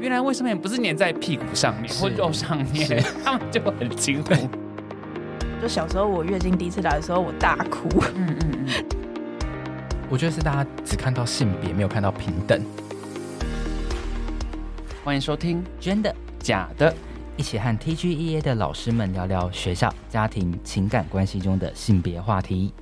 原来卫生棉不是粘在屁股上面或肉上面，他们就很惊恐。就小时候我月经第一次来的时候，我大哭。嗯嗯嗯。我觉得是大家只看到性别，没有看到平等。欢迎收听《真的假的》，一起和 TGEA 的老师们聊聊学校、家庭、情感关系中的性别话题。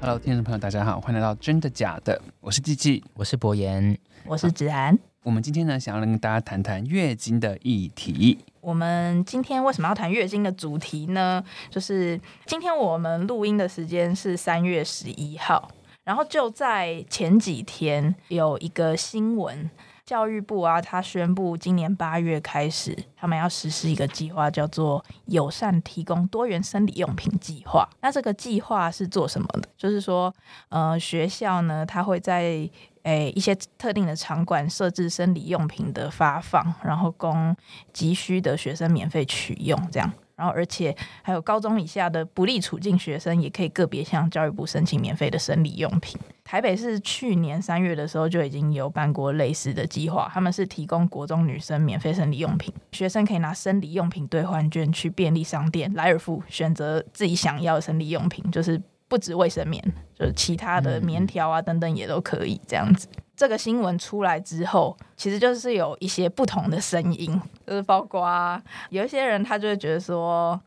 Hello，听众朋友，大家好，欢迎来到《真的假的》，我是季季，我是博言，我是子安。我们今天呢，想要跟大家谈谈月经的议题。我们今天为什么要谈月经的主题呢？就是今天我们录音的时间是三月十一号，然后就在前几天有一个新闻。教育部啊，他宣布今年八月开始，他们要实施一个计划，叫做“友善提供多元生理用品计划”。那这个计划是做什么的？就是说，呃，学校呢，他会在诶、一些特定的场馆设置生理用品的发放，然后供急需的学生免费取用，这样。然后，而且还有高中以下的不利处境学生，也可以个别向教育部申请免费的生理用品。台北是去年三月的时候就已经有办过类似的计划，他们是提供国中女生免费生理用品，学生可以拿生理用品兑换券去便利商店、莱尔富选择自己想要的生理用品，就是不止卫生棉，就是其他的棉条啊等等也都可以这样子。这个新闻出来之后，其实就是有一些不同的声音，就是包括有一些人他就会觉得说，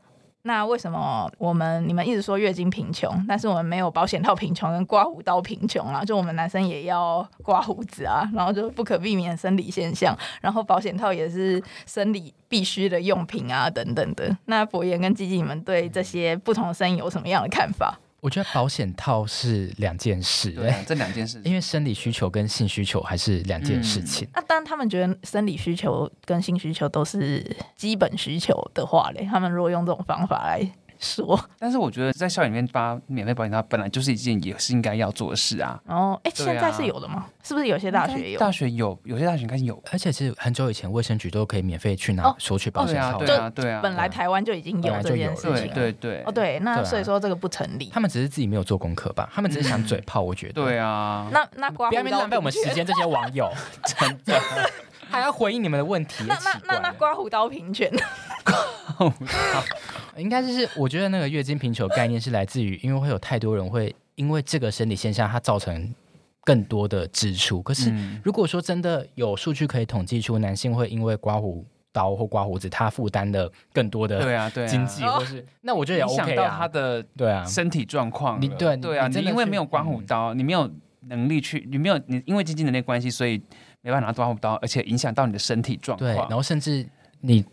那为什么我们你们一直说月经贫穷，但是我们没有保险套贫穷跟刮胡刀贫穷啊？就我们男生也要刮胡子啊，然后就不可避免生理现象，然后保险套也是生理必须的用品啊，等等的。那博言跟基基，你们对这些不同的声音有什么样的看法？我觉得保险套是两件事，对，这两件事，因为生理需求跟性需求还是两件事情。那当然，他们觉得生理需求跟性需求都是基本需求的话嘞，他们如果用这种方法来。说，但是我觉得在校里面发免费保险套本来就是一件也是应该要做的事啊。哦，哎、欸，现在是有的吗？是不是有些大学有？大学有，有些大学应该有。而且其实很久以前卫生局都可以免费去拿索取保险套。对啊，对啊。本来台湾就已经有这件事情。对对对。哦，对，那所以说这个不成立。他们只是自己没有做功课吧？他们只是想嘴炮，我觉得。对啊。那那刮胡刀，不要浪费我们时间，这些网友 真的 还要回应你们的问题。那那那那刮胡刀平权。应该就是，我觉得那个月经贫穷概念是来自于，因为会有太多人会因为这个生理现象，它造成更多的支出。可是如果说真的有数据可以统计出男性会因为刮胡刀或刮胡子，他负担的更多的对啊对经济，或是那我觉得也 OK 啊，到他的对啊身体状况。你对对啊，你因为没有刮胡刀，你没有能力去，你没有你因为经济能力关系，所以没办法拿刮胡刀，而且影响到你的身体状况。对，然后甚至。你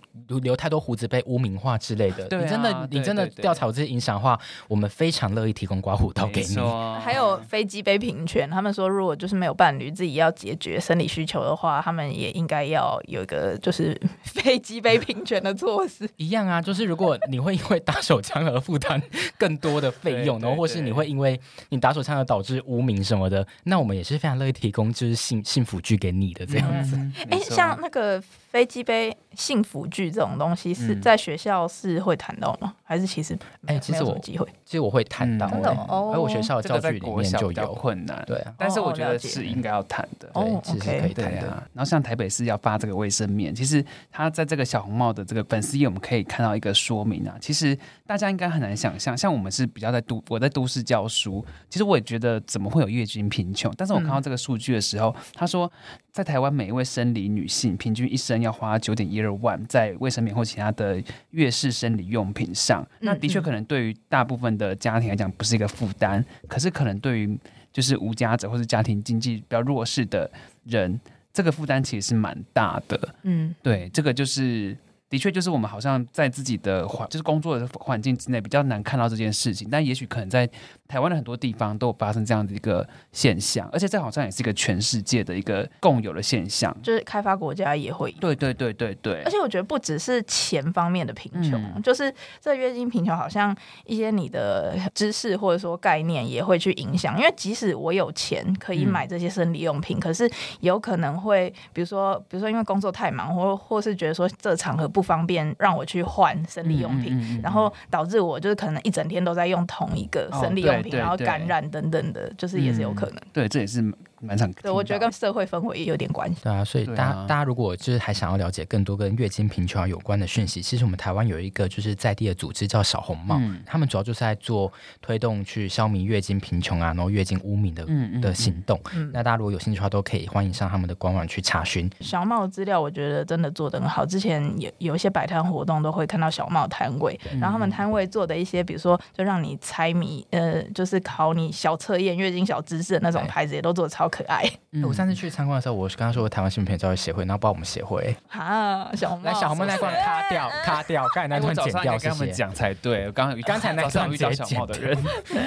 留太多胡子被污名化之类的，啊、你真的你真的调查这些影响的话，我们非常乐意提供刮胡刀给你。还有飞机杯平权，他们说如果就是没有伴侣自己要解决生理需求的话，他们也应该要有一个就是 飞机杯平权的措施。一样啊，就是如果你会因为打手枪而负担更多的费用，然后或是你会因为你打手枪而导致污名什么的，那我们也是非常乐意提供就是幸幸福剧给你的这样子。哎、嗯欸，像那个。飞机杯性辅具这种东西是在学校是会谈到吗？还是其实哎，其实我机会，其实我会谈到，真的哦。而我学校教具里面就有困难，对啊。但是我觉得是应该要谈的，对，其实可以谈的。然后像台北市要发这个卫生棉，其实他在这个小红帽的这个粉丝页，我们可以看到一个说明啊。其实大家应该很难想象，像我们是比较在都我在都市教书，其实我也觉得怎么会有月经贫穷？但是我看到这个数据的时候，他说。在台湾，每一位生理女性平均一生要花九点一二万在卫生棉或其他的月事生理用品上。那的确可能对于大部分的家庭来讲不是一个负担，可是可能对于就是无家者或是家庭经济比较弱势的人，这个负担其实是蛮大的。嗯，对，这个就是。的确，就是我们好像在自己的环，就是工作的环境之内比较难看到这件事情，但也许可能在台湾的很多地方都有发生这样的一个现象，而且这好像也是一个全世界的一个共有的现象，就是开发国家也会。对对对对对。而且我觉得不只是钱方面的贫穷，嗯、就是这月经贫穷，好像一些你的知识或者说概念也会去影响，因为即使我有钱可以买这些生理用品，嗯、可是有可能会，比如说，比如说因为工作太忙，或或是觉得说这场合不。不方便让我去换生理用品，嗯嗯嗯、然后导致我就是可能一整天都在用同一个生理用品，哦、然后感染等等的，就是也是有可能。对，这也是蛮常。对，我觉得跟社会氛围也有点关系。对啊，所以大家、啊、大家如果就是还想要了解更多跟月经贫穷有关的讯息，其实我们台湾有一个就是在地的组织叫小红帽，嗯、他们主要就是在做推动去消弭月经贫穷啊，然后月经污名的嗯嗯嗯的行动。嗯、那大家如果有兴趣的话，都可以欢迎上他们的官网去查询。小帽资料我觉得真的做得很好，之前有有一些摆摊活动都会看到小帽摊位，然后他们摊位做的一些，比如说就让你猜谜，呃，就是考你小测验、月经小知识的那种牌子，也都做得超可爱。嗯、我上次去参观的时候，我是跟他说台湾新片教育协会，然后报我们协会。啊，小红帽来小红帽那段卡掉，卡掉，刚才那段剪掉，跟他们讲才对。刚刚 刚才那段遇到小帽的人，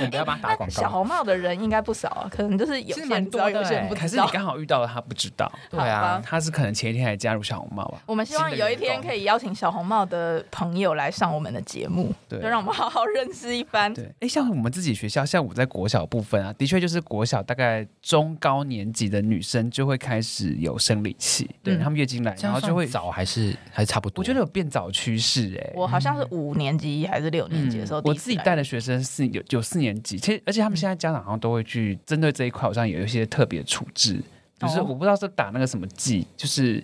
你不要帮他打广告。小红帽的人应该不少啊，可能就是有些人知道，有些人不知道。可是你刚好遇到了他不知道，对啊，他是可能前一天还加入小红帽吧。我们希望有一天可以邀请小红帽的朋友来上我们的节目，对，就让我们好好认识一番。对，哎，像我们自己学校，像我在国小部分啊，的确就是国小大概中高年级的女生就会开始有生理期，对他们月经来，然后就会早还是还是差不多。我觉得有变早趋势，哎，我好像是五年级还是六年级的时候，我自己带的学生是有有四年级，其实而且他们现在家长好像都会去针对这一块，好像有一些特别处置，就是我不知道是打那个什么剂，就是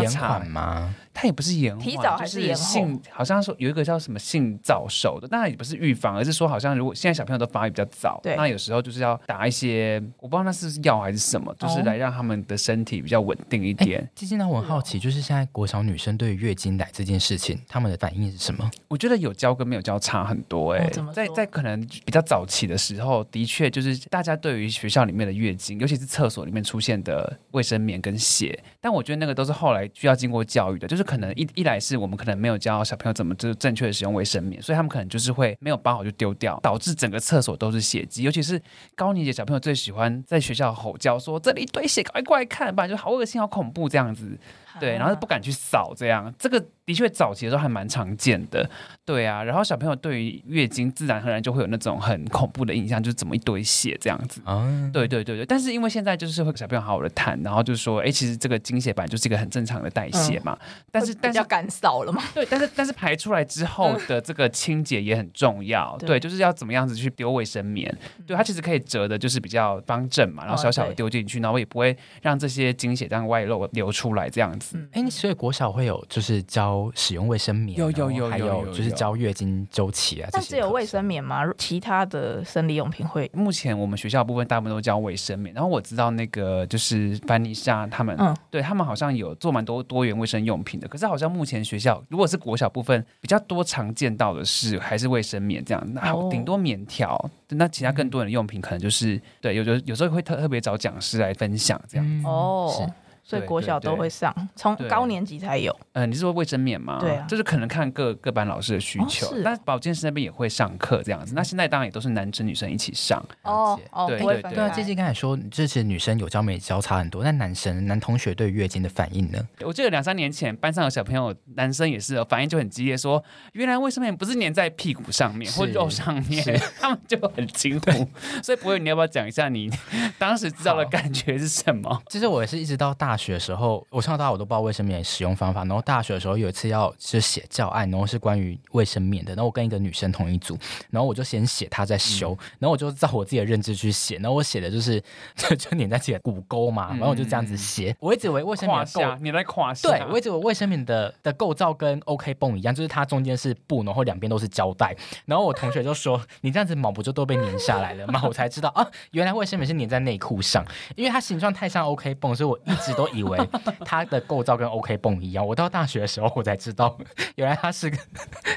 延缓吗？它也不是延缓，提早还是延后？性好像说有一个叫什么性早熟的，当然也不是预防，而是说好像如果现在小朋友都发育比较早，对那有时候就是要打一些，我不知道那是药还是什么，就是来让他们的身体比较稳定一点。其实呢，我很好奇，就是现在国小女生对于月经来这件事情，他们的反应是什么？我觉得有教跟没有教差很多，哎，在在可能比较早期的时候，的确就是大家对于学校里面的月经，尤其是厕所里面出现的卫生棉跟血，但我觉得那个都是后来需要经过教育的，就是可能一一来。是我们可能没有教小朋友怎么就正确的使用卫生棉，所以他们可能就是会没有包好就丢掉，导致整个厕所都是血迹。尤其是高年级小朋友最喜欢在学校吼叫说：“这里一堆血，快过来看吧！”就好恶心、好恐怖这样子。对，然后不敢去扫，这样这个的确早期的时候还蛮常见的。对啊，然后小朋友对于月经自然而然就会有那种很恐怖的印象，就是怎么一堆血这样子。嗯，对对对对。但是因为现在就是会跟小朋友好好的谈，然后就是说，哎，其实这个经血本来就是一个很正常的代谢嘛。嗯、但是但是要干扫了嘛？对，但是但是排出来之后的这个清洁也很重要。嗯、对，就是要怎么样子去丢卫生棉？对，它其实可以折的，就是比较方正嘛，然后小小的丢进去，哦、然后也不会让这些经血这样外露流出来这样子。哎、嗯，所以国小会有就是教使用卫生棉，有有有，还有就是教月经周期啊。但只有卫生棉吗？其他的生理用品会？目前我们学校部分大部分都教卫生棉，然后我知道那个就是班尼莎他们，嗯，对他们好像有做蛮多多元卫生用品的。可是好像目前学校如果是国小部分比较多常见到的是还是卫生棉这样，那顶多棉条。那其他更多人的用品可能就是对，有的有时候会特特别找讲师来分享这样子哦。是所以国小都会上，从高年级才有。嗯，你是说卫生棉吗？对啊，就是可能看各各班老师的需求。是，那保健室那边也会上课这样子。那现在当然也都是男生女生一起上。哦哦，对对对。对啊，姐姐刚才说，这些女生有教没交差很多。那男生男同学对月经的反应呢？我记得两三年前班上有小朋友，男生也是反应就很激烈，说原来卫生棉不是粘在屁股上面或肉上面，他们就很惊呼。所以博伟，你要不要讲一下你 当时知道的感觉是什么？其 实我也是一直到大学的时候。我从小到大我都不知道卫生棉使用方法，然后大学的时候有一次要就是写教案，然后是关于卫生棉的，然后我跟一个女生同一组，然后我就先写，她在修，嗯、然后我就照我自己的认知去写，然后我写的就是就就粘在自己的骨沟嘛，然后我就这样子写，嗯、我一直以为卫生棉构你在胯下，对，我一直以为卫生棉的的构造跟 OK 绷一样，就是它中间是布，然后两边都是胶带，然后我同学就说你这样子毛不就都被粘下来了吗？我才知道啊，原来卫生棉是粘在内裤上，因为它形状太像 OK 绷，所以我一直都以为。它的构造跟 OK 绷一样，我到大学的时候我才知道，原来它是个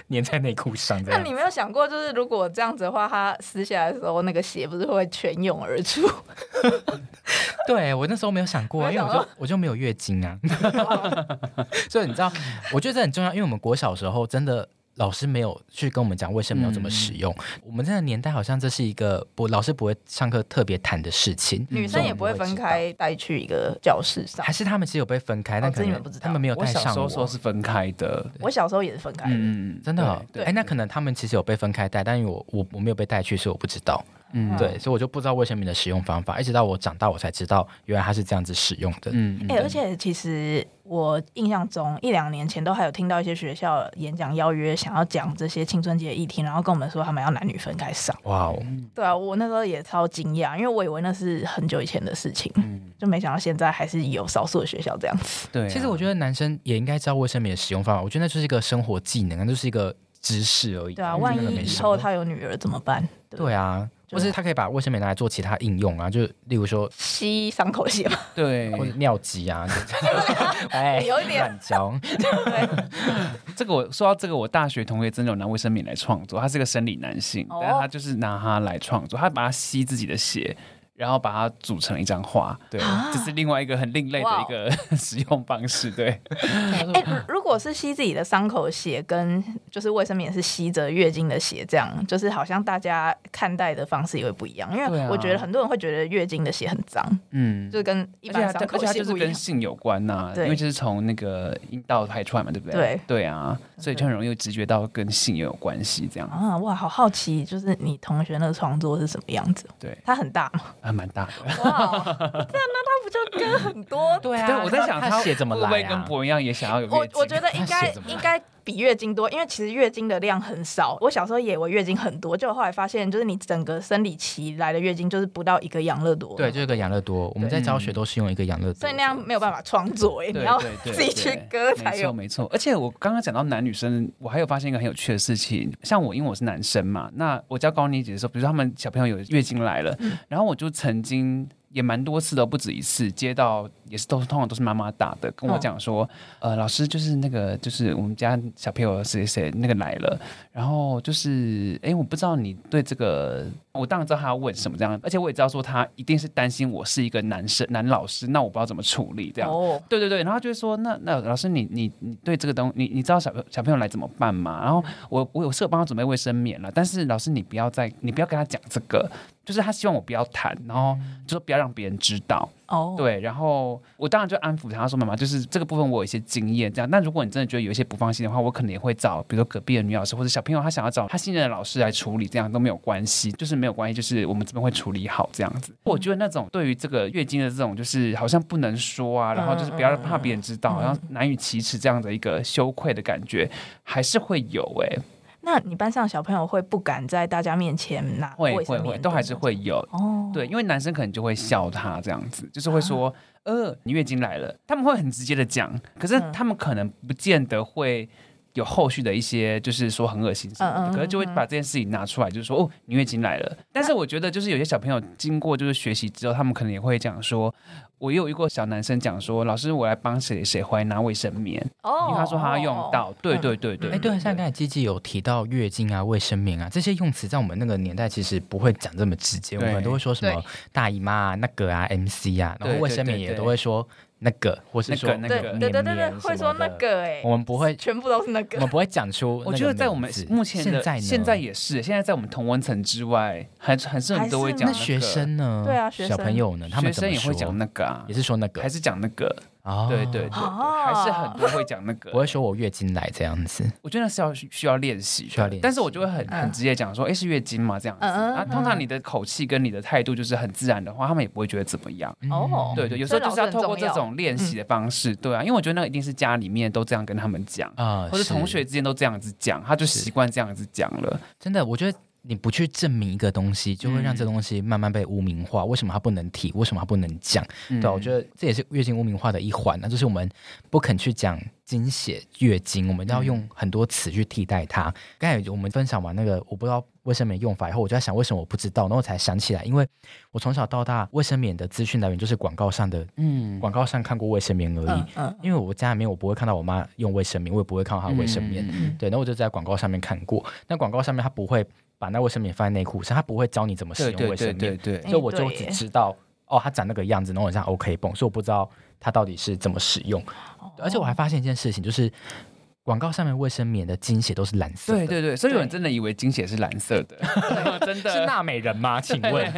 粘在内裤上的。那你没有想过，就是如果这样子的话，它撕下来的时候，那个血不是会全涌而出？对，我那时候没有想过，因为我就我就没有月经啊，所以你知道，我觉得这很重要，因为我们国小时候真的。老师没有去跟我们讲卫生棉要怎么使用。嗯、我们这个年代好像这是一个不老师不会上课特别谈的事情，女生也不会分开带去一个教室上。还是他们其实有被分开，但可能他们没有带上。我小时候说是分开的，我小时候也是分开的，嗯，真的、哦。哎，那可能他们其实有被分开带，但因为我我我没有被带去，所以我不知道。嗯，对，所以我就不知道卫生棉的使用方法，一直到我长大我才知道，原来它是这样子使用的。嗯，哎、欸，而且其实我印象中一两年前都还有听到一些学校演讲邀约，想要讲这些青春期的议题，然后跟我们说他们要男女分开上。哇哦，对啊，我那时候也超惊讶，因为我以为那是很久以前的事情，嗯、就没想到现在还是有少数的学校这样子。对、啊，其实我觉得男生也应该知道卫生棉的使用方法，我觉得那就是一个生活技能，那就是一个知识而已。对啊，万一以后他有女儿怎么办？对，对啊。或是他可以把卫生棉拿来做其他应用啊，就例如说吸伤口血嘛，对，或者尿急啊，哎，有一点。乱讲。这个我说到这个，我大学同学真的有拿卫生棉来创作，他是个生理男性，哦、但是他就是拿它来创作，他把它吸自己的血。然后把它组成一张画，对，啊、这是另外一个很另类的一个 使用方式，对。哎、欸，如果是吸自己的伤口血，跟就是卫生棉是吸着月经的血，这样就是好像大家看待的方式也会不一样。因为我觉得很多人会觉得月经的血很脏，嗯，就跟一般伤口血就是跟性有关呐、啊，因为就是从那个阴道排出来嘛，对不对？对对啊，所以就很容易直觉到跟性也有关系，这样。啊，哇，好好奇，就是你同学那个创作是什么样子？对，它很大吗？还蛮大的。哇，这样那他不就跟很多？对啊，对，我在想他写怎么来、啊、会不会跟博文一样也想要有？我我觉得应该应该比月经多，因为其实月经的量很少。我小时候也以为月经很多，就后来发现，就是你整个生理期来的月经就是不到一个养乐多。对，就是个养乐多。我们在教学都是用一个养乐多，所以那样没有办法创作，哎，你要自己去割才有。没错，没错。而且我刚刚讲到男女生，我还有发现一个很有趣的事情，像我因为我是男生嘛，那我教高年级的时候，比如说他们小朋友有月经来了，嗯、然后我就曾经。也蛮多次的，不止一次，接到也是都通常都是妈妈打的，跟我讲说，哦、呃，老师就是那个就是我们家小朋友谁谁那个来了，然后就是哎，我不知道你对这个，我当然知道他要问什么这样，而且我也知道说他一定是担心我是一个男生男老师，那我不知道怎么处理这样，哦、对对对，然后就是说那那老师你你你对这个东你你知道小小朋友来怎么办吗？然后我我有事帮他准备卫生棉了，但是老师你不要再你不要跟他讲这个。就是他希望我不要谈，然后就说不要让别人知道。哦，oh. 对，然后我当然就安抚他说：“妈妈，就是这个部分我有一些经验，这样。那如果你真的觉得有一些不放心的话，我可能也会找，比如说隔壁的女老师或者小朋友，他想要找他信任的老师来处理，这样都没有关系，就是没有关系，就是我们这边会处理好这样子。嗯、我觉得那种对于这个月经的这种，就是好像不能说啊，然后就是不要怕别人知道，然后难以启齿这样的一个羞愧的感觉，还是会有哎、欸。”那你班上小朋友会不敢在大家面前拿？会会会，都还是会有哦。对，因为男生可能就会笑他这样子，就是会说：“啊、呃，你月经来了。”他们会很直接的讲，可是他们可能不见得会有后续的一些，就是说很恶心什么的，嗯嗯嗯，可是就会把这件事情拿出来，就是说：“哦，你月经来了。”但是我觉得，就是有些小朋友经过就是学习之后，他们可能也会讲说。我也有遇过小男生讲说：“老师，我来帮谁谁回来拿卫生棉。”哦，因为他说他要用到。对对对对。哎，对，像刚才鸡鸡有提到月经啊、卫生棉啊这些用词，在我们那个年代其实不会讲这么直接，我们都会说什么大姨妈啊、那个啊、MC 啊，然后卫生棉也都会说那个，或是说那个对对对对，会说那个哎，我们不会全部都是那个，我们不会讲出。我觉得在我们目前的现在也是，现在在我们同文层之外，还很多人都会讲那。学生呢？对啊，小朋友呢？他们学生也会讲那个啊，也是说那个。还是讲那个哦，对对对，还是很多会讲那个，我会说我月经来这样子。我觉得是要需要练习，需要练习。但是我就会很很直接讲说，哎，是月经吗？这样子啊，通常你的口气跟你的态度就是很自然的话，他们也不会觉得怎么样。哦，对对，有时候就是要透过这种练习的方式，对啊，因为我觉得那一定是家里面都这样跟他们讲啊，或者同学之间都这样子讲，他就习惯这样子讲了。真的，我觉得。你不去证明一个东西，就会让这东西慢慢被污名化。嗯、为什么它不能提？为什么它不能讲？嗯、对，我觉得这也是月经污名化的一环。那就是我们不肯去讲经血、月经，我们要用很多词去替代它。刚、嗯、才我们分享完那个我不知道卫生棉用法以后，我就在想为什么我不知道，然后我才想起来，因为我从小到大卫生棉的资讯来源就是广告上的，嗯，广告上看过卫生棉而已。嗯嗯、因为我家里面我不会看到我妈用卫生棉，我也不会看到她卫生棉。嗯、对，那我就在广告上面看过。那广告上面它不会。把那卫生棉放在内裤上，他不会教你怎么使用卫生棉，对对。对对对，所以我就只知道哦，他长那个样子，然后很像 OK 绷，所以我不知道他到底是怎么使用。哦、而且我还发现一件事情，就是广告上面卫生棉的经血都是蓝色的，对对对，所以有人真的以为经血是蓝色的，真的是纳美人吗？请问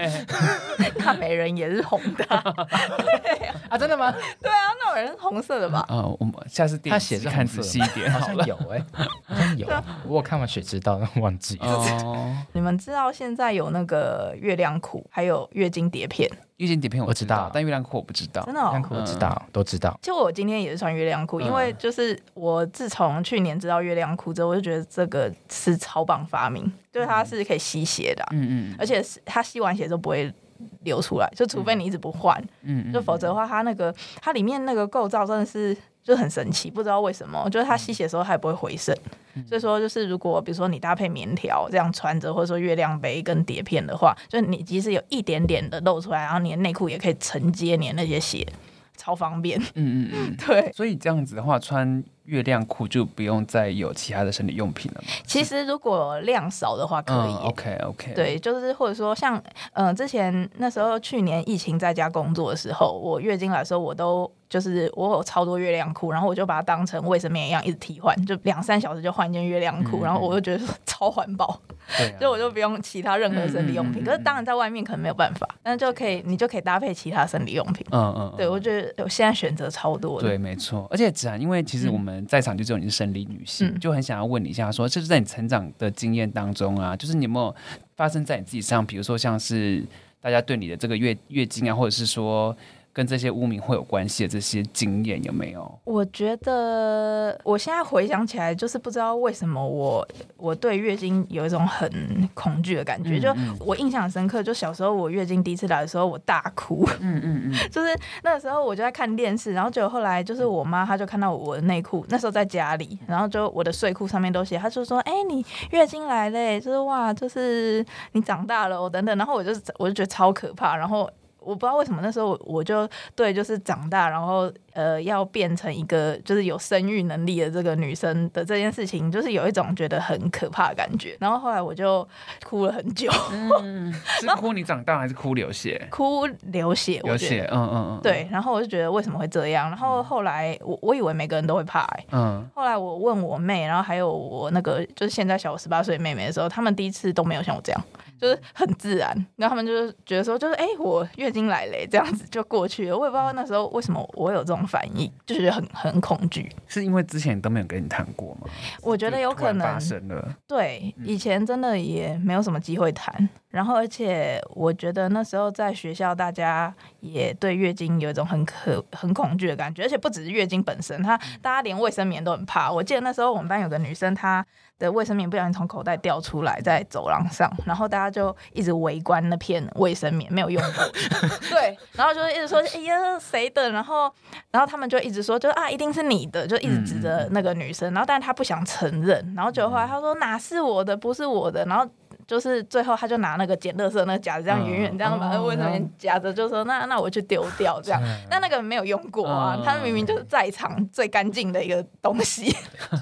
纳美人也是红的，对 啊，真的吗？对啊，那美人是红色的吧？呃，我们下次他写着看仔细一点好像有哎、欸，好像有。我看完《水知道》，忘记了。哦，你们知道现在有那个月亮裤，还有月经碟片。月经底片我知道，知道但月亮裤我不知道。真的、哦，月亮裤我知道，嗯、都知道。其实我今天也是穿月亮裤，因为就是我自从去年知道月亮裤之后，我就觉得这个是超棒发明，就是它是可以吸血的、啊，嗯嗯，而且是它吸完血都不会流出来，就除非你一直不换，嗯，就否则的话，它那个它里面那个构造真的是。就很神奇，不知道为什么，就是它吸血的时候它也不会回渗，嗯、所以说就是如果比如说你搭配棉条这样穿着，或者说月亮杯跟碟片的话，就是你即使有一点点的露出来，然后你的内裤也可以承接你的那些血，超方便。嗯嗯嗯，对。所以这样子的话，穿月亮裤就不用再有其他的生理用品了吗？其实如果量少的话可以。嗯、OK OK。对，就是或者说像嗯、呃、之前那时候去年疫情在家工作的时候，我月经来的时候我都。就是我有超多月亮裤，然后我就把它当成卫生棉一样一直替换，就两三小时就换一件月亮裤，嗯、然后我就觉得说超环保，对、啊，就我就不用其他任何生理用品。嗯、可是当然在外面可能没有办法，但是就可以你就可以搭配其他生理用品。嗯嗯，对我觉得我现在选择超多的。对，没错。而且子涵，因为其实我们在场就只有你是生理女性，嗯、就很想要问你一下说，说这是在你成长的经验当中啊，就是你有没有发生在你自己身上，比如说像是大家对你的这个月月经啊，或者是说。跟这些污名会有关系的这些经验有没有？我觉得我现在回想起来，就是不知道为什么我我对月经有一种很恐惧的感觉。嗯嗯，就我印象深刻，就小时候我月经第一次来的时候，我大哭。嗯嗯嗯，就是那个时候我就在看电视，然后结果后来就是我妈她就看到我的内裤，那时候在家里，然后就我的睡裤上面都写，她就说：“哎、欸，你月经来嘞，就是哇，就是你长大了哦，等等。”然后我就我就觉得超可怕，然后。我不知道为什么那时候我就对就是长大，然后呃要变成一个就是有生育能力的这个女生的这件事情，就是有一种觉得很可怕的感觉。然后后来我就哭了很久。嗯，是哭你长大还是哭流血？哭流血，流血。嗯嗯嗯。对，然后我就觉得为什么会这样？然后后来我我以为每个人都会怕，欸，嗯。后来我问我妹，然后还有我那个就是现在小我十八岁妹妹的时候，他们第一次都没有像我这样。就是很自然，然后他们就是觉得说，就是哎、欸，我月经来了，这样子就过去了。我也不知道那时候为什么我有这种反应，就是很很恐惧。是因为之前都没有跟你谈过吗？我觉得有可能发生了。对，以前真的也没有什么机会谈。然后，而且我觉得那时候在学校，大家也对月经有一种很可很恐惧的感觉，而且不只是月经本身，他大家连卫生棉都很怕。我记得那时候我们班有个女生，她的卫生棉不小心从口袋掉出来，在走廊上，然后大家就一直围观那片卫生棉，没有用过。对，然后就一直说：“哎呀，谁的？”然后，然后他们就一直说：“就啊，一定是你的。”就一直指着那个女生。然后，但是她不想承认。然后，就后来她说：“哪是我的？不是我的。”然后。就是最后，他就拿那个捡垃圾那个夹子，这样远远这样把那卫生棉夹着，就说：“那那我去丢掉。”这样，但那个没有用过啊，他明明就是在场最干净的一个东西，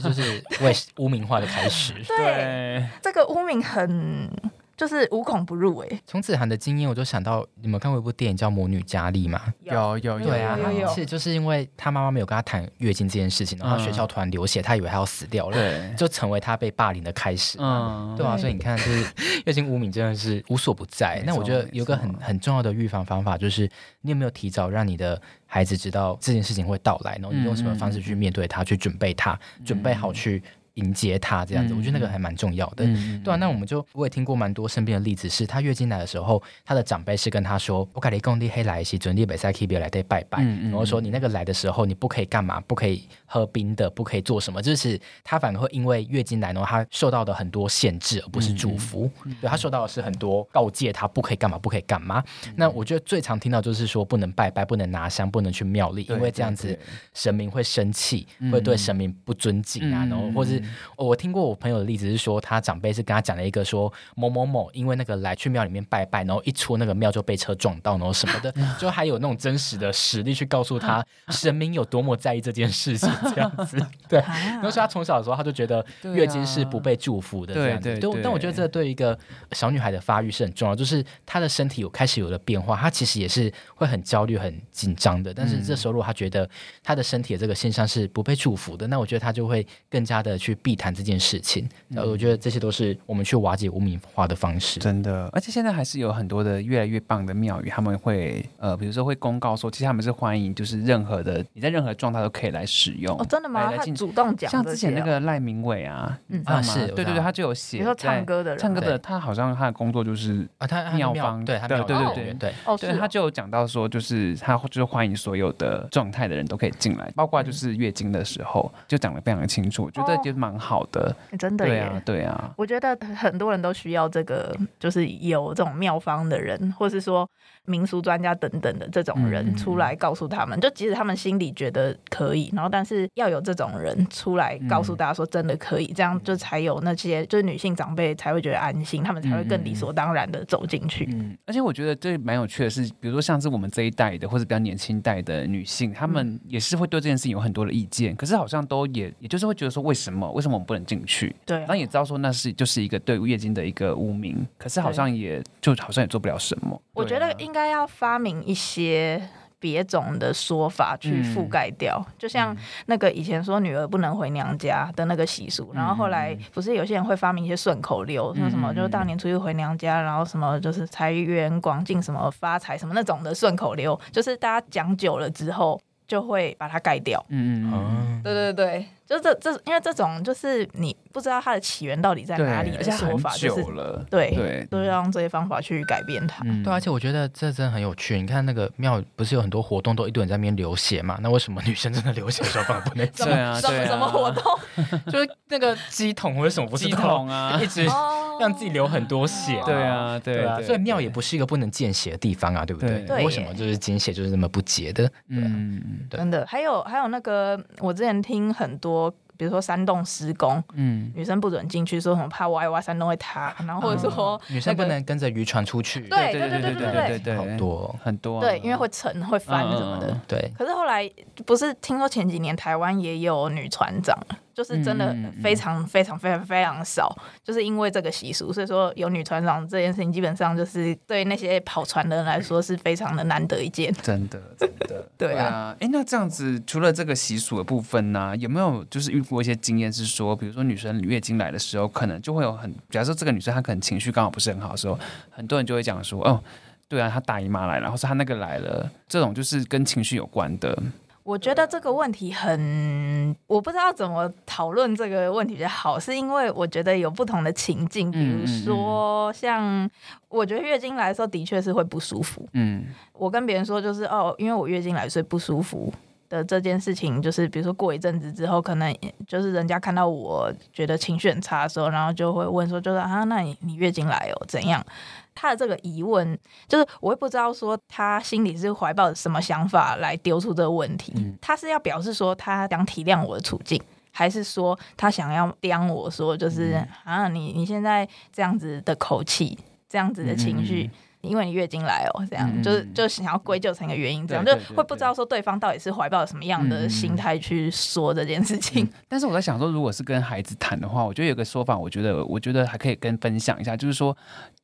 就是为污名化的开始。对，这个污名很。就是无孔不入哎、欸。从子涵的经验，我就想到，你们看过一部电影叫《魔女佳丽》吗？有有有，对啊，有有有，是就是因为她妈妈没有跟她谈月经这件事情，然后学校突然流血，他以为她要死掉了，对，就成为她被霸凌的开始。嗯，对啊，所以你看，就是月经污名真的是无所不在。那我觉得有个很很重要的预防方法，就是你有没有提早让你的孩子知道这件事情会到来，然后你用什么方式去面对他，去准备他，准备好去。迎接他这样子，我觉得那个还蛮重要的。嗯、对啊，那我们就我也听过蛮多身边的例子，是他月经来的时候，他的长辈是跟他说：“我跟你讲，你黑来西准备比赛可以别来得拜拜。嗯”然后说你那个来的时候，你不可以干嘛？不可以喝冰的，不可以做什么？就是他反而会因为月经来，然后他受到的很多限制，而不是祝福。对他受到的是很多告诫，他不可以干嘛，不可以干嘛。嗯、那我觉得最常听到就是说不能拜拜，不能拿香，不能去庙里，因为这样子神明会生气，嗯、会对神明不尊敬啊。嗯、然后或是、哦、我听过。我朋友的例子是说，他长辈是跟他讲了一个说某某某，因为那个来去庙里面拜拜，然后一出那个庙就被车撞到，然后什么的，就还有那种真实的实力去告诉他神明有多么在意这件事情，这样子。对，然后说他从小的时候他就觉得月经是不被祝福的这样子。对，但我觉得这对一个小女孩的发育是很重要，就是她的身体有开始有了变化，她其实也是会很焦虑、很紧张的。但是这时候如果她觉得她的身体的这个现象是不被祝福的，那我觉得她就会更加的去去避谈这件事情。嗯、我觉得这些都是我们去瓦解污名化的方式。真的，而且现在还是有很多的越来越棒的庙宇，他们会呃，比如说会公告说，其实他们是欢迎，就是任何的你在任何状态都可以来使用。哦，真的吗？他主动讲，像之前那个赖明伟啊，嗯啊是，对对对，他就有写，比如说唱歌的人，唱歌的，他好像他的工作就是啊，他庙方，对对对对对对，哦，对，他就有讲到说，就是他就是欢迎所有的状态的人都可以进来，包括就是月经的时候，就讲的非常的清楚，我觉得就蛮好的，真的，对啊，对啊，我觉得很多人都需要这个，就是有这种妙方的人，或是说。民俗专家等等的这种人出来告诉他们，嗯、就即使他们心里觉得可以，然后但是要有这种人出来告诉大家说真的可以，嗯、这样就才有那些就是女性长辈才会觉得安心，他们才会更理所当然的走进去。嗯，而且我觉得这蛮有趣的是，比如说像是我们这一代的或者比较年轻代的女性，她们也是会对这件事情有很多的意见，可是好像都也也就是会觉得说为什么为什么我们不能进去？对、啊，然后也知道说那是就是一个对月经的一个污名，可是好像也就好像也做不了什么。我觉得应该要发明一些别种的说法去覆盖掉，嗯、就像那个以前说女儿不能回娘家的那个习俗，嗯、然后后来不是有些人会发明一些顺口溜，说、嗯、什么就是大年初一回娘家，然后什么就是财源广进，什么发财什么那种的顺口溜，就是大家讲久了之后就会把它盖掉。嗯嗯，对对对。就这这，因为这种就是你不知道它的起源到底在哪里的说法，就是对对，都要用这些方法去改变它。对，而且我觉得这真的很有趣。你看那个庙不是有很多活动都一堆人在那边流血嘛？那为什么女生真的流血的时候反而不能？对啊，什么什么活动？就是那个乩童或者什么不是鸡桶啊，一直让自己流很多血。对啊，对啊，所以庙也不是一个不能见血的地方啊，对不对？为什么就是见血就是那么不洁的？嗯，真的。还有还有那个，我之前听很多。比如说山洞施工，嗯，女生不准进去，说什么怕挖一挖山洞会塌，然后或者说女生不能跟着渔船出去，对对对对对对对，好多很多，对，因为会沉会翻什么的，对。可是后来不是听说前几年台湾也有女船长。就是真的非常非常非常非常少，就是因为这个习俗，所以说有女船长这件事情，基本上就是对那些跑船的人来说是非常的难得一见。真的，真的，对啊。哎，那这样子，除了这个习俗的部分呢，有没有就是遇过一些经验，是说，比如说女生月经来的时候，可能就会有很，假设这个女生她可能情绪刚好不是很好的时候，很多人就会讲说，哦，对啊，她大姨妈来了，然后是她那个来了，这种就是跟情绪有关的。我觉得这个问题很，我不知道怎么讨论这个问题比较好，是因为我觉得有不同的情境，比如说像我觉得月经来的时候的确是会不舒服，嗯，我跟别人说就是哦，因为我月经来所以不舒服的这件事情，就是比如说过一阵子之后，可能就是人家看到我觉得情绪很差的时候，然后就会问说，就是啊，那你你月经来哦怎样？他的这个疑问，就是我也不知道说他心里是怀抱着什么想法来丢出这个问题。嗯、他是要表示说他想体谅我的处境，还是说他想要刁我说，就是、嗯、啊，你你现在这样子的口气，这样子的情绪。因为你月经来哦，这样、嗯、就是就想要归咎成一个原因，这样就会不知道说对方到底是怀抱什么样的心态去说这件事情。但是我在想说，如果是跟孩子谈的话，我觉得有个说法，我觉得我觉得还可以跟分享一下，就是说，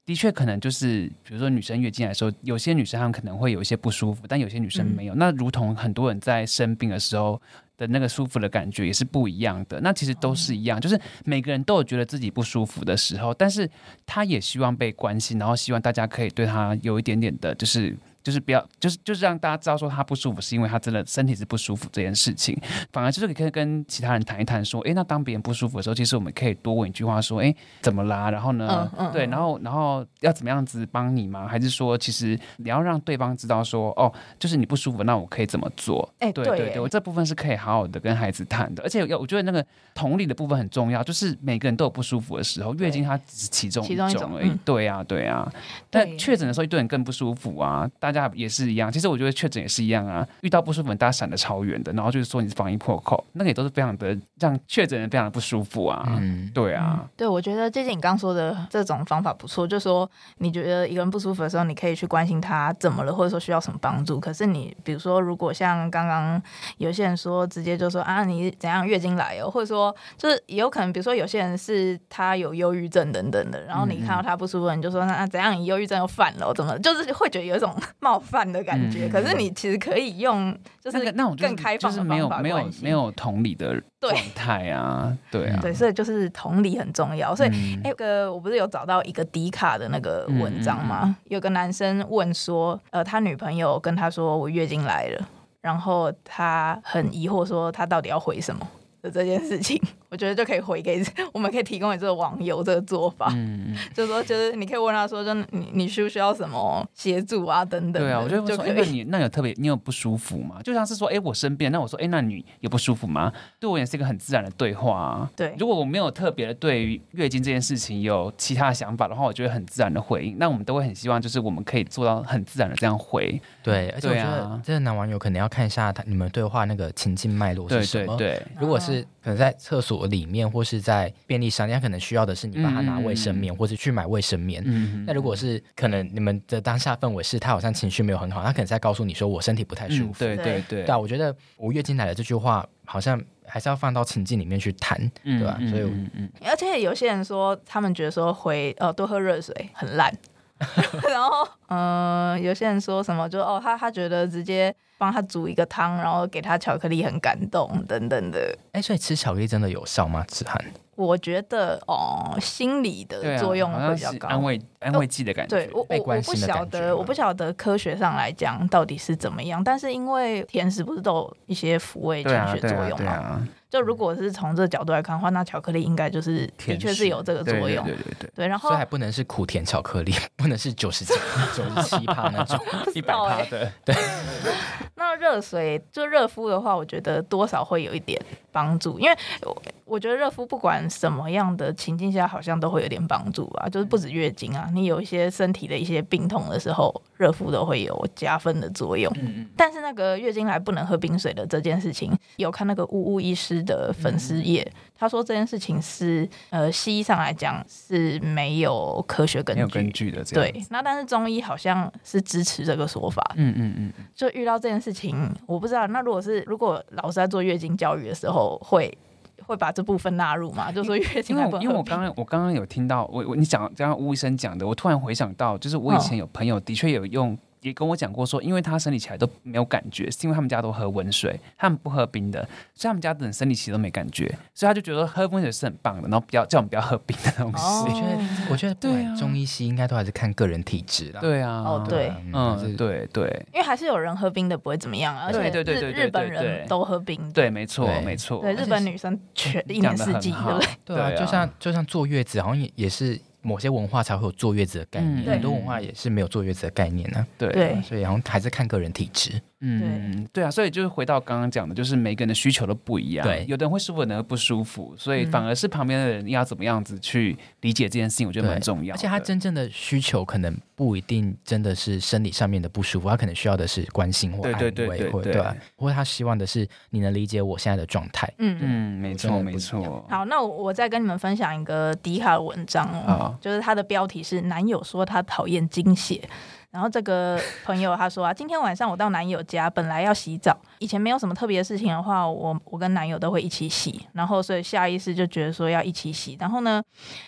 的确可能就是比如说女生月经来的时候，有些女生她们可能会有一些不舒服，但有些女生没有。嗯、那如同很多人在生病的时候。的那个舒服的感觉也是不一样的，那其实都是一样，就是每个人都有觉得自己不舒服的时候，但是她也希望被关心，然后希望大家可以对她有一点点的，就是。就是不要，就是就是让大家知道说他不舒服，是因为他真的身体是不舒服这件事情。反而就是可以跟其他人谈一谈，说，哎，那当别人不舒服的时候，其实我们可以多问一句话，说，哎，怎么啦？然后呢，嗯嗯、对，然后然后要怎么样子帮你吗？还是说，其实你要让对方知道说，哦，就是你不舒服，那我可以怎么做？哎，对对对，我这部分是可以好好的跟孩子谈的，而且要我觉得那个同理的部分很重要，就是每个人都有不舒服的时候，月经它只是其中一种而已。嗯、对呀、啊，对呀、啊。但确诊的时候，一堆人更不舒服啊，大家也是一样。其实我觉得确诊也是一样啊，遇到不舒服，大家闪的超远的，然后就是说你是防疫破口，那个也都是非常的让确诊人非常的不舒服啊。嗯，对啊，嗯、对，我觉得最近你刚说的这种方法不错，就是说你觉得一个人不舒服的时候，你可以去关心他怎么了，或者说需要什么帮助。可是你比如说，如果像刚刚有些人说，直接就说啊，你怎样月经来哦，或者说就是也有可能，比如说有些人是他有忧郁症等等的，然后你看到他不舒服，你就说那怎样，你忧郁症又犯了，怎么就是会觉得有一种冒犯的感觉。嗯、可是你其实可以用，就是那种更开放的没有没有没有同理的状态啊，对，啊，对，所以就是同理很重要。所以，哎、嗯，那个我不是有找到一个迪卡的那个文章吗？有个男生问说，呃，他女朋友跟他说我月经来了，然后他很疑惑说他到底要回什么的这件事情。我觉得就可以回给，我们可以提供给这个网友这个做法，嗯，就是说，就是你可以问他说，就你你需不需要什么协助啊，等等。对啊，我就会说，哎、欸，你那有特别，你有不舒服吗？就像是说，哎、欸，我生病，那我说，哎、欸，那你有不舒服吗？对我也是一个很自然的对话啊。对，如果我没有特别的对于月经这件事情有其他的想法的话，我就会很自然的回应。那我们都会很希望，就是我们可以做到很自然的这样回。对，而且我觉得这个男网友可能要看一下他你们对话那个情境脉络是什么。对对对，如果是可能在厕所里面或是。在便利商店，可能需要的是你帮他拿卫生棉，嗯、或者去买卫生棉。嗯、那如果是可能你们的当下氛围是他好像情绪没有很好，他可能在告诉你说我身体不太舒服。嗯、对对对，对啊，我觉得我月经来了这句话好像还是要放到情境里面去谈，嗯、对吧？所以，嗯嗯，而且有些人说他们觉得说回呃多喝热水很烂，然后嗯、呃，有些人说什么就哦他他觉得直接帮他煮一个汤，然后给他巧克力很感动等等的。哎，所以吃巧克力真的有效吗？子涵？我觉得哦，心理的作用会比较高，啊、安慰安慰剂的感觉。对，我我我不晓得，我不晓得科学上来讲到底是怎么样。但是因为甜食不是都有一些抚慰情绪作用吗？啊啊啊、就如果是从这个角度来看的话，那巧克力应该就是的确是有这个作用。对对对对，对。然后所以还不能是苦甜巧克力，不能是九十几、九十七趴那种，一百趴的。对。那热水就热敷的话，我觉得多少会有一点帮助，因为我我觉得热敷不管什么样的情境下，好像都会有点帮助吧。就是不止月经啊，你有一些身体的一些病痛的时候，热敷都会有加分的作用。嗯嗯。但是那个月经来不能喝冰水的这件事情，有看那个乌乌医师的粉丝页，嗯、他说这件事情是呃西医上来讲是没有科学根据，没有根据的。对，那但是中医好像是支持这个说法。嗯嗯嗯。就遇到这件。事情我不知道。那如果是如果老师在做月经教育的时候，会会把这部分纳入吗？就说月经，因为因为我刚刚我刚刚有听到我我你讲刚刚吴医生讲的，我突然回想到，就是我以前有朋友的确有用。也跟我讲过说，因为他生理起来都没有感觉，是因为他们家都喝温水，他们不喝冰的，所以他们家等生理期都没感觉，所以他就觉得喝温水是很棒的，然后不要叫我们不要喝冰的东西。哦、我觉得，我觉得对啊，中医西应该都还是看个人体质啦。对啊，哦对，嗯，对对，因为还是有人喝冰的不会怎么样啊，而且日对对对对日本人都喝冰，对，没错没错，对日本女生全一年四季对不对？对啊，就像就像坐月子，好像也也是。某些文化才会有坐月子的概念，嗯、很多文化也是没有坐月子的概念呢、啊。对，对所以然后还是看个人体质。嗯，对啊，所以就是回到刚刚讲的，就是每个人的需求都不一样。对，有的人会舒服，有的人不舒服，所以反而是旁边的人要怎么样子去理解这件事情，我觉得蛮重要。而且他真正的需求可能不一定真的是生理上面的不舒服，他可能需要的是关心或安慰，对对对对对，对，或者他希望的是你能理解我现在的状态。嗯嗯，没错没错。好，那我再跟你们分享一个迪卡的文章哦，就是他的标题是“男友说他讨厌惊血”。然后这个朋友他说啊，今天晚上我到男友家，本来要洗澡，以前没有什么特别的事情的话，我我跟男友都会一起洗，然后所以下意识就觉得说要一起洗。然后呢，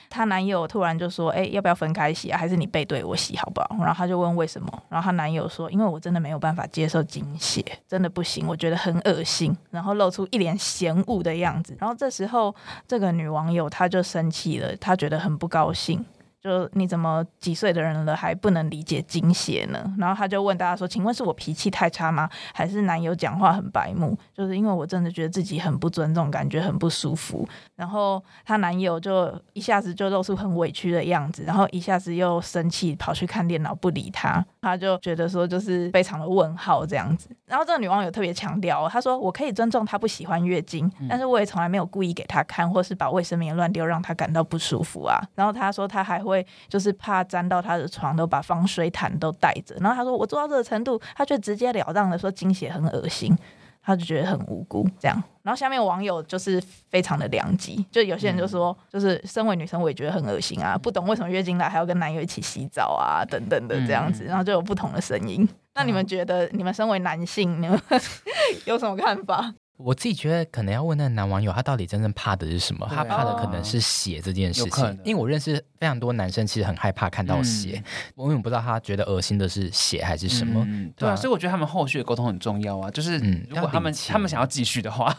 她男友突然就说，哎，要不要分开洗啊？还是你背对我洗好不好？然后她就问为什么？然后她男友说，因为我真的没有办法接受精血，真的不行，我觉得很恶心，然后露出一脸嫌恶的样子。然后这时候这个女网友她就生气了，她觉得很不高兴。就你怎么几岁的人了还不能理解经血呢？然后他就问大家说：“请问是我脾气太差吗？还是男友讲话很白目？就是因为我真的觉得自己很不尊重，感觉很不舒服。”然后她男友就一下子就露出很委屈的样子，然后一下子又生气，跑去看电脑不理她。她就觉得说就是非常的问号这样子。然后这个女网友特别强调，她说：“我可以尊重她不喜欢月经，但是我也从来没有故意给她看，或是把卫生棉乱丢让她感到不舒服啊。”然后她说她还会。会就是怕沾到他的床，都把防水毯都带着。然后他说：“我做到这个程度，他却直截了当的说经血很恶心，他就觉得很无辜这样。”然后下面网友就是非常的良机，就有些人就说：“就是身为女生，我也觉得很恶心啊，不懂为什么月经来还要跟男友一起洗澡啊，等等的这样子。”然后就有不同的声音。那你们觉得，你们身为男性，你们 有什么看法？我自己觉得可能要问那个男网友，他到底真正怕的是什么？对他怕的可能是血这件事情。因为我认识非常多男生，其实很害怕看到血。嗯、我永远不知道他觉得恶心的是血还是什么。嗯、对啊，所以我觉得他们后续的沟通很重要啊。就是如果他们他们想要继续的话，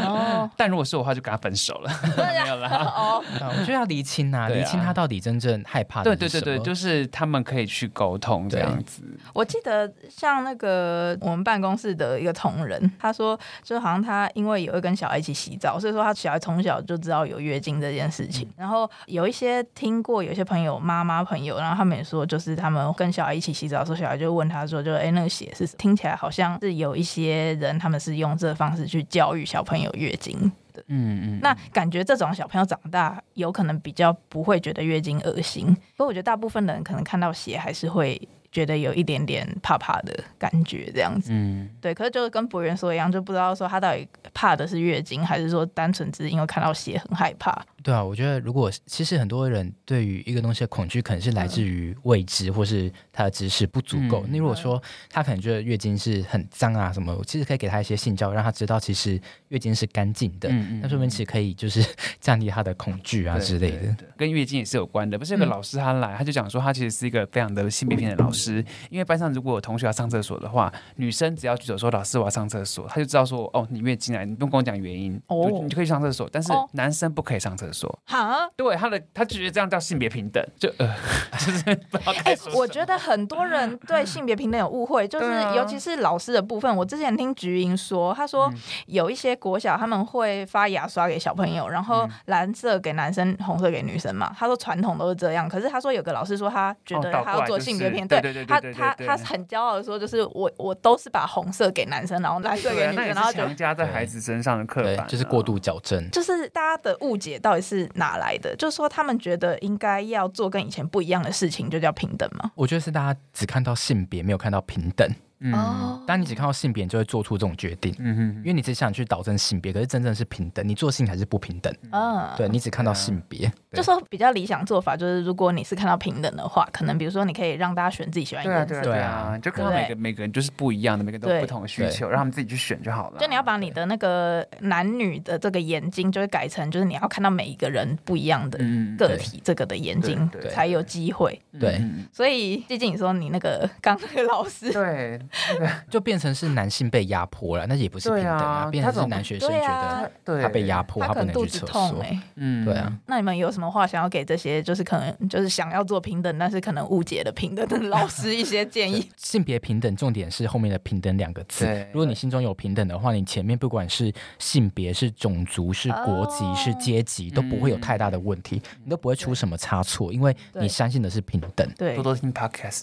但如果是我的话，就跟他分手了。没有啦。哦，我觉得要厘清啊，厘清他到底真正害怕的是什么。对对对对，就是他们可以去沟通这样子。我记得像那个我们办公室的一个同仁，他说，就好像他因为也会跟小孩一起洗澡，所以说他小孩从小就知道有月经这件事情。然后有一些听过，有些朋友妈妈朋友，然后他们也说，就是他们跟小孩一起洗澡的时候，小孩就问他说，就哎那个血是听起来好像是有一些人他们是用这个方式去教育小朋友月经的。嗯嗯，那感觉这种小朋友长大有可能比较不会觉得月经恶心，不过我觉得大部分人可能看到血还是会。觉得有一点点怕怕的感觉，这样子，嗯，对，可是就是跟博元说一样，就不知道说他到底怕的是月经，还是说单纯只是因为看到血很害怕。对啊，我觉得如果其实很多人对于一个东西的恐惧，可能是来自于未知，或是他的知识不足够。那、嗯、如果说他可能觉得月经是很脏啊什么，其实可以给他一些性教育，让他知道其实月经是干净的。嗯嗯，那说明其实可以就是 降低他的恐惧啊之类的。跟月经也是有关的。不是有个老师他来，他就讲说他其实是一个非常的性别偏的老师，因为班上如果有同学要上厕所的话，女生只要举手说老师我要上厕所，他就知道说哦你月经来，你不用跟我讲原因，哦，你就可以上厕所。但是男生不可以上厕所。好。对他的，他就觉得这样叫性别平等，就呃，就是不知道该说什么。我觉得很多人 对性别平等有误会，就是尤其是老师的部分。我之前听菊英说，他说有一些国小他们会发牙刷给小朋友，然后蓝色给男生，红色给女生嘛。他说传统都是这样，可是他说有个老师说他觉得他要做性别平等，对对对，他他他很骄傲的说，就是我我都是把红色给男生，然后蓝色给女生，然后强加在孩子身上的刻板，就是过度矫正，就是大家的误解到底是哪来的？就是说，他们觉得应该要做跟以前不一样的事情，就叫平等吗？我觉得是大家只看到性别，没有看到平等。嗯，当你只看到性别，你就会做出这种决定。嗯哼，因为你只想去导正性别，可是真正是平等，你做性还是不平等。嗯，对，你只看到性别。就说比较理想做法就是，如果你是看到平等的话，可能比如说你可以让大家选自己喜欢的颜色。对啊，就看到每个每个人就是不一样的，每个人都有不同的需求，让他们自己去选就好了。就你要把你的那个男女的这个眼睛，就会改成就是你要看到每一个人不一样的个体，这个的眼睛才有机会。对，所以毕竟你说你那个刚那个老师，对，就变成是男性被压迫了，那也不是平等啊，变成是男学生觉得他被压迫，他不能去厕所。嗯，对啊。那你们有什么话想要给这些就是可能就是想要做平等，但是可能误解的平等的老师一些建议？性别平等重点是后面的平等两个字。如果你心中有平等的话，你前面不管是性别、是种族、是国籍、是阶级，都不会有太大的问题，你都不会出什么差错，因为你相信的是平等。对，多多听 Podcast，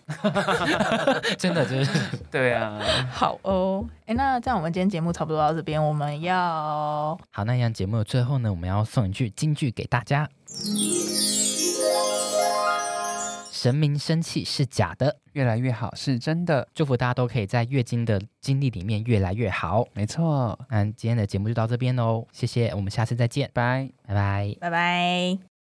真的就是对啊。好哦，哎，那这样我们今天节目差不多到这边，我们要好，那样节目的最后呢，我们要送一句金句给大家。神明生气是假的，越来越好是真的。祝福大家都可以在月经的经历里面越来越好。没错，那今天的节目就到这边喽，谢谢，我们下次再见，拜拜拜拜拜。